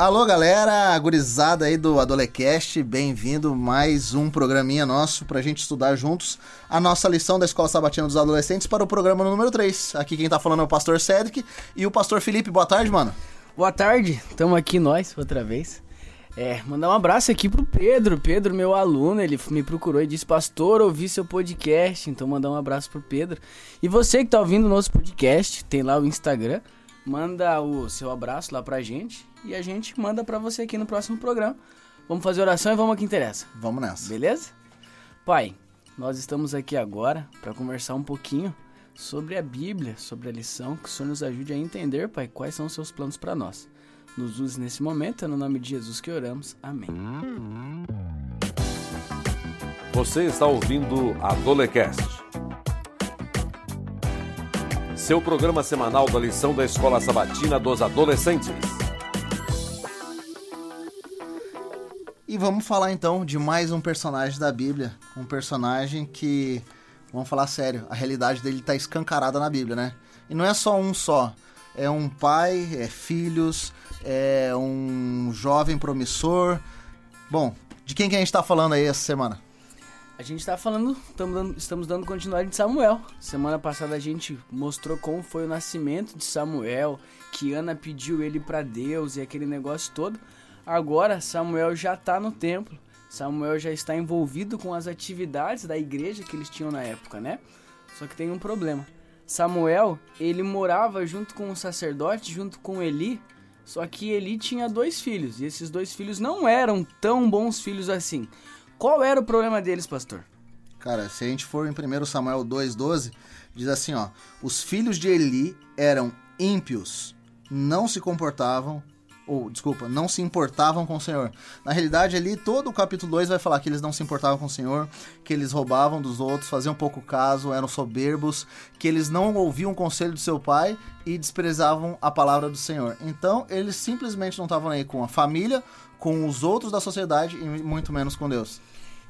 Alô, galera, gurizada aí do Adolecast, bem-vindo mais um programinha nosso pra gente estudar juntos a nossa lição da Escola Sabatina dos Adolescentes para o programa número 3. Aqui quem tá falando é o pastor Cedric e o pastor Felipe. Boa tarde, mano. Boa tarde, estamos aqui nós outra vez. É, mandar um abraço aqui pro Pedro. Pedro, meu aluno, ele me procurou e disse: Pastor, ouvi seu podcast. Então, mandar um abraço pro Pedro. E você que tá ouvindo o nosso podcast, tem lá o Instagram. Manda o seu abraço lá pra gente e a gente manda pra você aqui no próximo programa. Vamos fazer oração e vamos ao que interessa. Vamos nessa. Beleza? Pai, nós estamos aqui agora para conversar um pouquinho sobre a Bíblia, sobre a lição, que o Senhor nos ajude a entender, Pai, quais são os seus planos para nós. Nos use nesse momento, é no nome de Jesus que oramos. Amém. Você está ouvindo a Dolecast. Seu programa semanal da lição da Escola Sabatina dos Adolescentes. E vamos falar então de mais um personagem da Bíblia. Um personagem que, vamos falar sério, a realidade dele tá escancarada na Bíblia, né? E não é só um só. É um pai, é filhos, é um jovem promissor. Bom, de quem que a gente tá falando aí essa semana? A gente está falando, dando- estamos dando continuidade de Samuel. Semana passada a gente mostrou como foi o nascimento de Samuel, que Ana pediu ele para Deus e aquele negócio todo. Agora Samuel já está no templo. Samuel já está envolvido com as atividades da igreja que eles tinham na época, né? Só que tem um problema. Samuel, ele morava junto com o sacerdote, junto com Eli, só que Eli tinha dois filhos, e esses dois filhos não eram tão bons filhos assim. Qual era o problema deles, pastor? Cara, se a gente for em 1 Samuel 2,12, diz assim, ó. Os filhos de Eli eram ímpios, não se comportavam, ou, desculpa, não se importavam com o Senhor. Na realidade, ali, todo o capítulo 2 vai falar que eles não se importavam com o Senhor, que eles roubavam dos outros, faziam pouco caso, eram soberbos, que eles não ouviam o conselho do seu pai e desprezavam a palavra do Senhor. Então, eles simplesmente não estavam aí com a família, com os outros da sociedade e muito menos com Deus.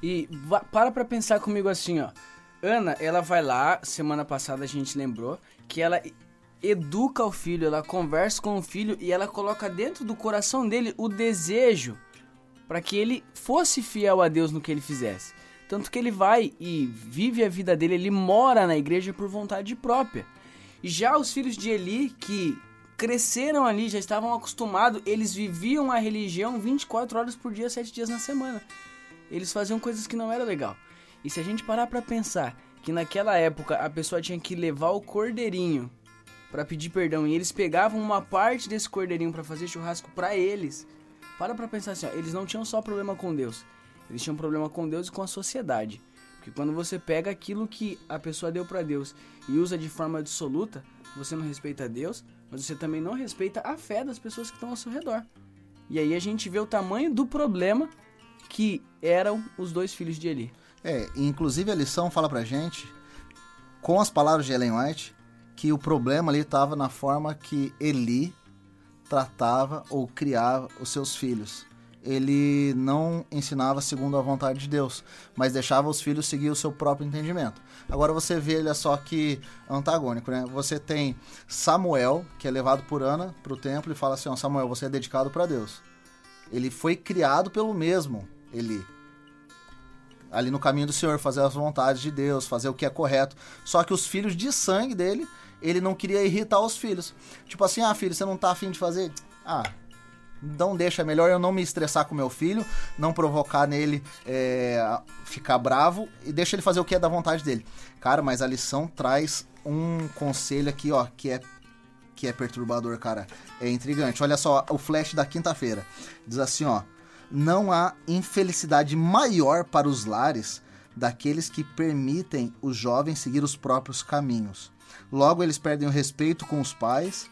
E para pra pensar comigo assim, ó. Ana, ela vai lá, semana passada a gente lembrou, que ela educa o filho, ela conversa com o filho e ela coloca dentro do coração dele o desejo para que ele fosse fiel a Deus no que ele fizesse. Tanto que ele vai e vive a vida dele, ele mora na igreja por vontade própria. E já os filhos de Eli, que cresceram ali, já estavam acostumados, eles viviam a religião 24 horas por dia, 7 dias na semana. Eles faziam coisas que não era legal. E se a gente parar pra pensar que naquela época a pessoa tinha que levar o cordeirinho pra pedir perdão e eles pegavam uma parte desse cordeirinho pra fazer churrasco pra eles. Para pra pensar assim, ó, eles não tinham só problema com Deus, eles tinham problema com Deus e com a sociedade. Porque quando você pega aquilo que a pessoa deu pra Deus e usa de forma absoluta, você não respeita Deus, mas você também não respeita a fé das pessoas que estão ao seu redor. E aí a gente vê o tamanho do problema que eram os dois filhos de Eli. É, inclusive a lição fala pra gente, com as palavras de Ellen White, que o problema ali estava na forma que Eli tratava ou criava os seus filhos. Ele não ensinava segundo a vontade de Deus, mas deixava os filhos seguir o seu próprio entendimento. Agora você vê é só que antagônico, né? Você tem Samuel, que é levado por Ana para o templo e fala assim: Samuel, você é dedicado para Deus. Ele foi criado pelo mesmo Eli ali no caminho do Senhor, fazer as vontades de Deus, fazer o que é correto. Só que os filhos de sangue dele, ele não queria irritar os filhos. Tipo assim, ah, filho, você não tá afim de fazer? Ah, não deixa, é melhor eu não me estressar com meu filho, não provocar nele é, ficar bravo e deixa ele fazer o que é da vontade dele. Cara, mas a lição traz um conselho aqui, ó, que é que é perturbador, cara. É intrigante. Olha só o flash da quinta-feira. Diz assim, ó: não há infelicidade maior para os lares daqueles que permitem os jovens seguir os próprios caminhos. Logo, eles perdem o respeito com os pais,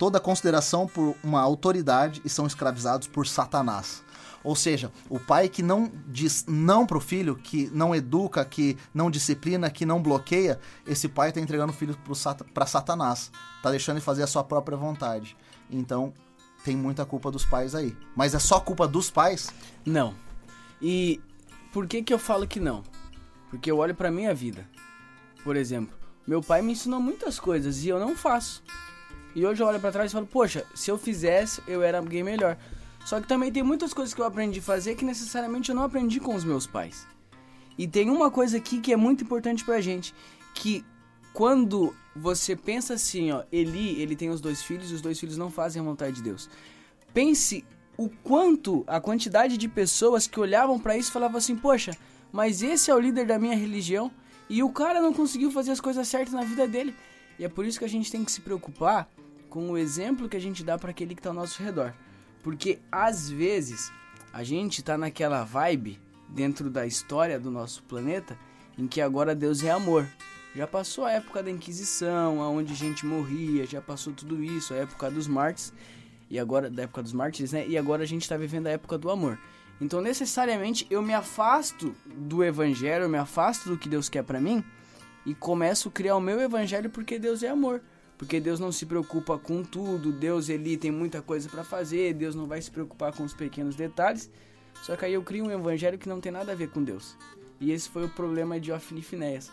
toda consideração por uma autoridade e são escravizados por Satanás. Ou seja, o pai que não diz não pro filho, que não educa, que não disciplina, que não bloqueia, esse pai está entregando o filho para Satanás. Tá deixando ele fazer a sua própria vontade. Então, tem muita culpa dos pais aí. Mas é só culpa dos pais? Não. E por que que eu falo que não? Porque eu olho pra minha vida. Por exemplo, meu pai me ensinou muitas coisas e eu não faço. E hoje eu olho pra trás e falo, poxa, se eu fizesse, eu era alguém melhor. Só que também tem muitas coisas que eu aprendi a fazer que necessariamente eu não aprendi com os meus pais. E tem uma coisa aqui que é muito importante pra gente, que quando você pensa assim, ó, Eli, ele tem os dois filhos e os dois filhos não fazem a vontade de Deus. Pense o quanto, a quantidade de pessoas que olhavam para isso e falavam assim, poxa, mas esse é o líder da minha religião e o cara não conseguiu fazer as coisas certas na vida dele. E é por isso que a gente tem que se preocupar com o exemplo que a gente dá para aquele que está ao nosso redor. Porque às vezes a gente tá naquela vibe dentro da história do nosso planeta em que agora Deus é amor. Já passou a época da Inquisição, onde gente morria, já passou tudo isso, a época dos mártires, e agora da época dos mártires, né? E agora a gente está vivendo a época do amor. Então, necessariamente, eu me afasto do evangelho, eu me afasto do que Deus quer para mim e começo a criar o meu evangelho porque Deus é amor. Porque Deus não se preocupa com tudo, Deus ele tem muita coisa para fazer, Deus não vai se preocupar com os pequenos detalhes. Só que aí eu crio um evangelho que não tem nada a ver com Deus. E esse foi o problema de Ofni e Finéias.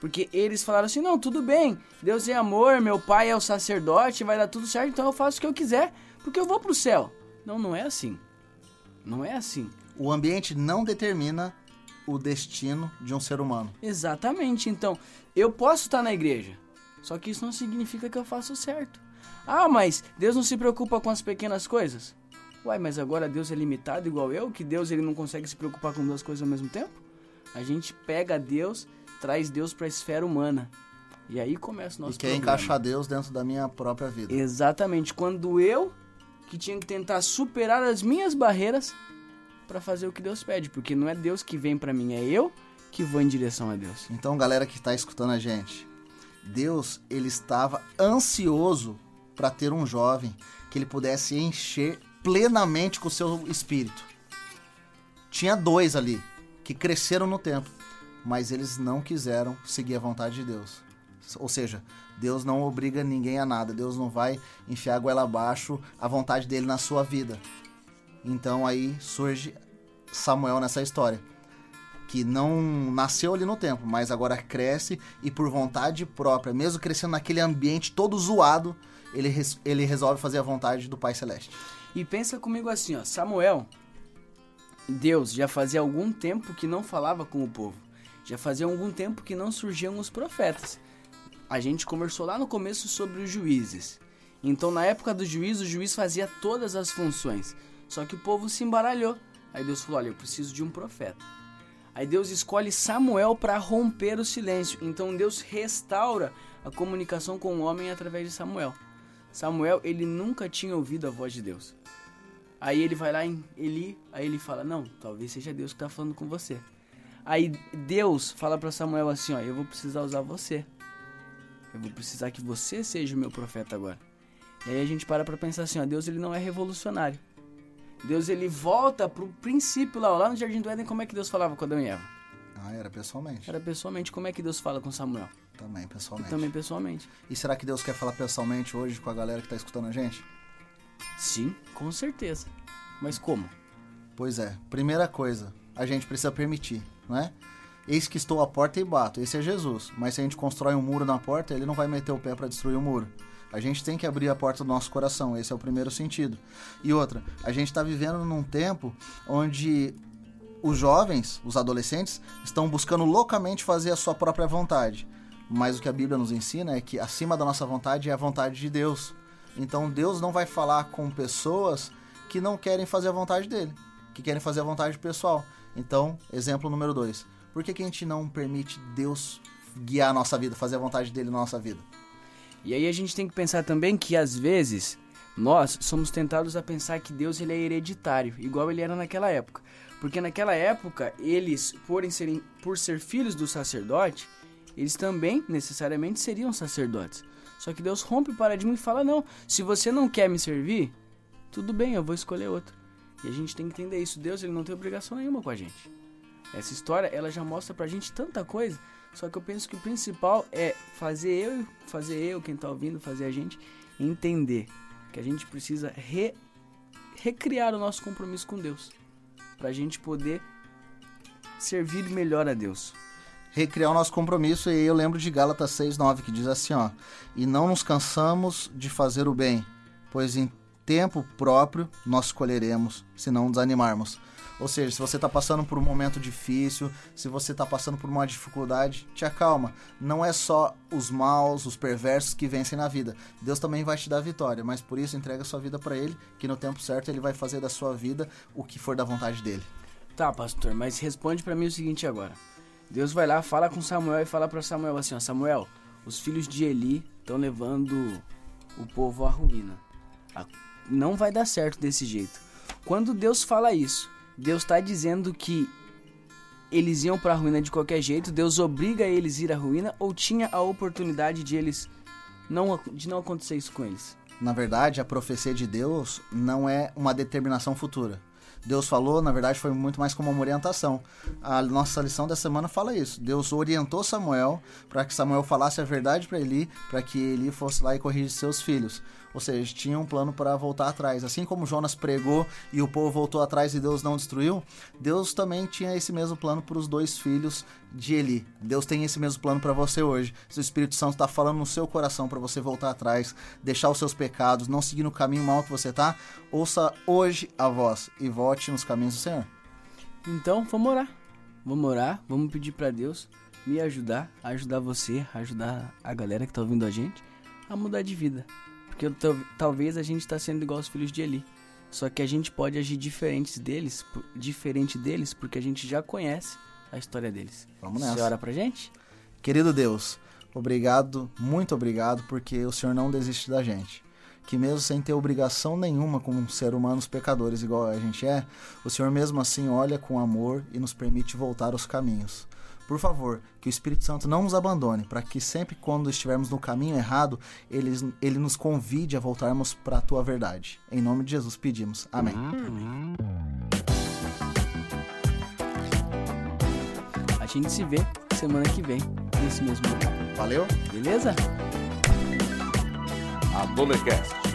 Porque eles falaram assim: não, tudo bem, Deus é amor, meu pai é o sacerdote, vai dar tudo certo, então eu faço o que eu quiser, porque eu vou pro céu. Não, não é assim. Não é assim. O ambiente não determina o destino de um ser humano. Exatamente. Então, eu posso estar na igreja, só que isso não significa que eu faço certo. Ah, mas Deus não se preocupa com as pequenas coisas? Uai, mas agora Deus é limitado igual eu? Que Deus ele não consegue se preocupar com duas coisas ao mesmo tempo? A gente pega Deus, traz Deus para a esfera humana. E aí começa o nosso e quer problema. encaixar Deus dentro da minha própria vida. Exatamente. Quando eu que tinha que tentar superar as minhas barreiras para fazer o que Deus pede, porque não é Deus que vem para mim, é eu que vou em direção a Deus. Então, galera que está escutando a gente, Deus ele estava ansioso para ter um jovem que ele pudesse encher plenamente com o seu espírito. Tinha dois ali que cresceram no tempo, mas eles não quiseram seguir a vontade de Deus. Ou seja, Deus não obriga ninguém a nada. Deus não vai enfiar a goela abaixo a vontade dele na sua vida. Então aí surge Samuel nessa história. Que não nasceu ali no tempo, mas agora cresce e por vontade própria, mesmo crescendo naquele ambiente todo zoado, ele, res, ele resolve fazer a vontade do Pai Celeste. E pensa comigo assim, ó, Samuel, Deus já fazia algum tempo que não falava com o povo. Já fazia algum tempo que não surgiam os profetas a gente conversou lá no começo sobre os juízes. Então, na época do juiz, o juiz fazia todas as funções. Só que o povo se embaralhou. Aí Deus falou: Olha, eu preciso de um profeta. Aí Deus escolhe Samuel para romper o silêncio. Então Deus restaura a comunicação com o homem através de Samuel. Samuel, ele nunca tinha ouvido a voz de Deus. Aí ele vai lá em Eli, aí ele fala: Não, talvez seja Deus que está falando com você. Aí Deus fala para Samuel assim: Ó, eu vou precisar usar você. Eu vou precisar que você seja o meu profeta agora. E aí a gente para pra pensar assim, ó, Deus ele não é revolucionário. Deus ele volta pro princípio lá, lá no Jardim do Éden, como é que Deus falava com Adão e Eva? Ah, era pessoalmente. Era pessoalmente, como é que Deus fala com Samuel? Também pessoalmente. E também pessoalmente. E será que Deus quer falar pessoalmente hoje com a galera que tá escutando a gente? Sim, com certeza. Mas como? Pois é, primeira coisa, a gente precisa permitir, não é? Eis que estou à porta e bato. Esse é Jesus. Mas se a gente constrói um muro na porta, ele não vai meter o pé para destruir o muro. A gente tem que abrir a porta do nosso coração. Esse é o primeiro sentido. E outra, a gente está vivendo num tempo onde os jovens, os adolescentes, estão buscando loucamente fazer a sua própria vontade. Mas o que a Bíblia nos ensina é que acima da nossa vontade é a vontade de Deus. Então Deus não vai falar com pessoas que não querem fazer a vontade dele, que querem fazer a vontade pessoal. Então, exemplo número dois por que, que a gente não permite Deus guiar a nossa vida, fazer a vontade dele na nossa vida? E aí a gente tem que pensar também que às vezes nós somos tentados a pensar que Deus ele é hereditário, igual ele era naquela época. Porque naquela época, eles, por, serem, por ser filhos do sacerdote, eles também necessariamente seriam sacerdotes. Só que Deus rompe o paradigma e fala: não, se você não quer me servir, tudo bem, eu vou escolher outro. E a gente tem que entender isso. Deus ele não tem obrigação nenhuma com a gente. Essa história, ela já mostra pra gente tanta coisa, só que eu penso que o principal é fazer eu, fazer eu, quem tá ouvindo, fazer a gente entender que a gente precisa re, recriar o nosso compromisso com Deus, pra gente poder servir melhor a Deus. Recriar o nosso compromisso, e eu lembro de Gálatas 6:9 que diz assim, ó: "E não nos cansamos de fazer o bem, pois em tempo próprio nós escolheremos, se não desanimarmos. Ou seja, se você está passando por um momento difícil, se você está passando por uma dificuldade, te acalma. Não é só os maus, os perversos que vencem na vida. Deus também vai te dar vitória, mas por isso entrega a sua vida para Ele, que no tempo certo Ele vai fazer da sua vida o que for da vontade dele. Tá, pastor, mas responde para mim o seguinte agora. Deus vai lá, fala com Samuel e fala para Samuel assim, ó, Samuel, os filhos de Eli estão levando o povo à ruína. Não vai dar certo desse jeito. Quando Deus fala isso, Deus está dizendo que eles iam para a ruína de qualquer jeito, Deus obriga eles a ir à ruína ou tinha a oportunidade de eles não de não acontecer isso com eles? Na verdade, a profecia de Deus não é uma determinação futura. Deus falou, na verdade, foi muito mais como uma orientação. A nossa lição da semana fala isso. Deus orientou Samuel para que Samuel falasse a verdade para Eli, para que Eli fosse lá e corrigisse seus filhos. Ou seja, tinha um plano para voltar atrás. Assim como Jonas pregou e o povo voltou atrás e Deus não destruiu, Deus também tinha esse mesmo plano para os dois filhos de Eli. Deus tem esse mesmo plano para você hoje. Se o Espírito Santo está falando no seu coração para você voltar atrás, deixar os seus pecados, não seguir no caminho mal que você tá, ouça hoje a voz e volte nos caminhos do Senhor. Então, vamos orar. Vamos orar, vamos pedir para Deus me ajudar, ajudar você, ajudar a galera que tá ouvindo a gente a mudar de vida. Porque talvez a gente está sendo igual os filhos de Eli. Só que a gente pode agir diferente deles, diferente deles, porque a gente já conhece a história deles. Vamos nessa. Você ora pra gente? Querido Deus, obrigado, muito obrigado, porque o Senhor não desiste da gente. Que mesmo sem ter obrigação nenhuma como ser humanos pecadores igual a gente é, o Senhor mesmo assim olha com amor e nos permite voltar aos caminhos. Por favor, que o Espírito Santo não nos abandone, para que sempre quando estivermos no caminho errado, ele, ele nos convide a voltarmos para a tua verdade. Em nome de Jesus pedimos. Amém. A gente se vê semana que vem, nesse mesmo lugar. Valeu? Beleza? Adolecast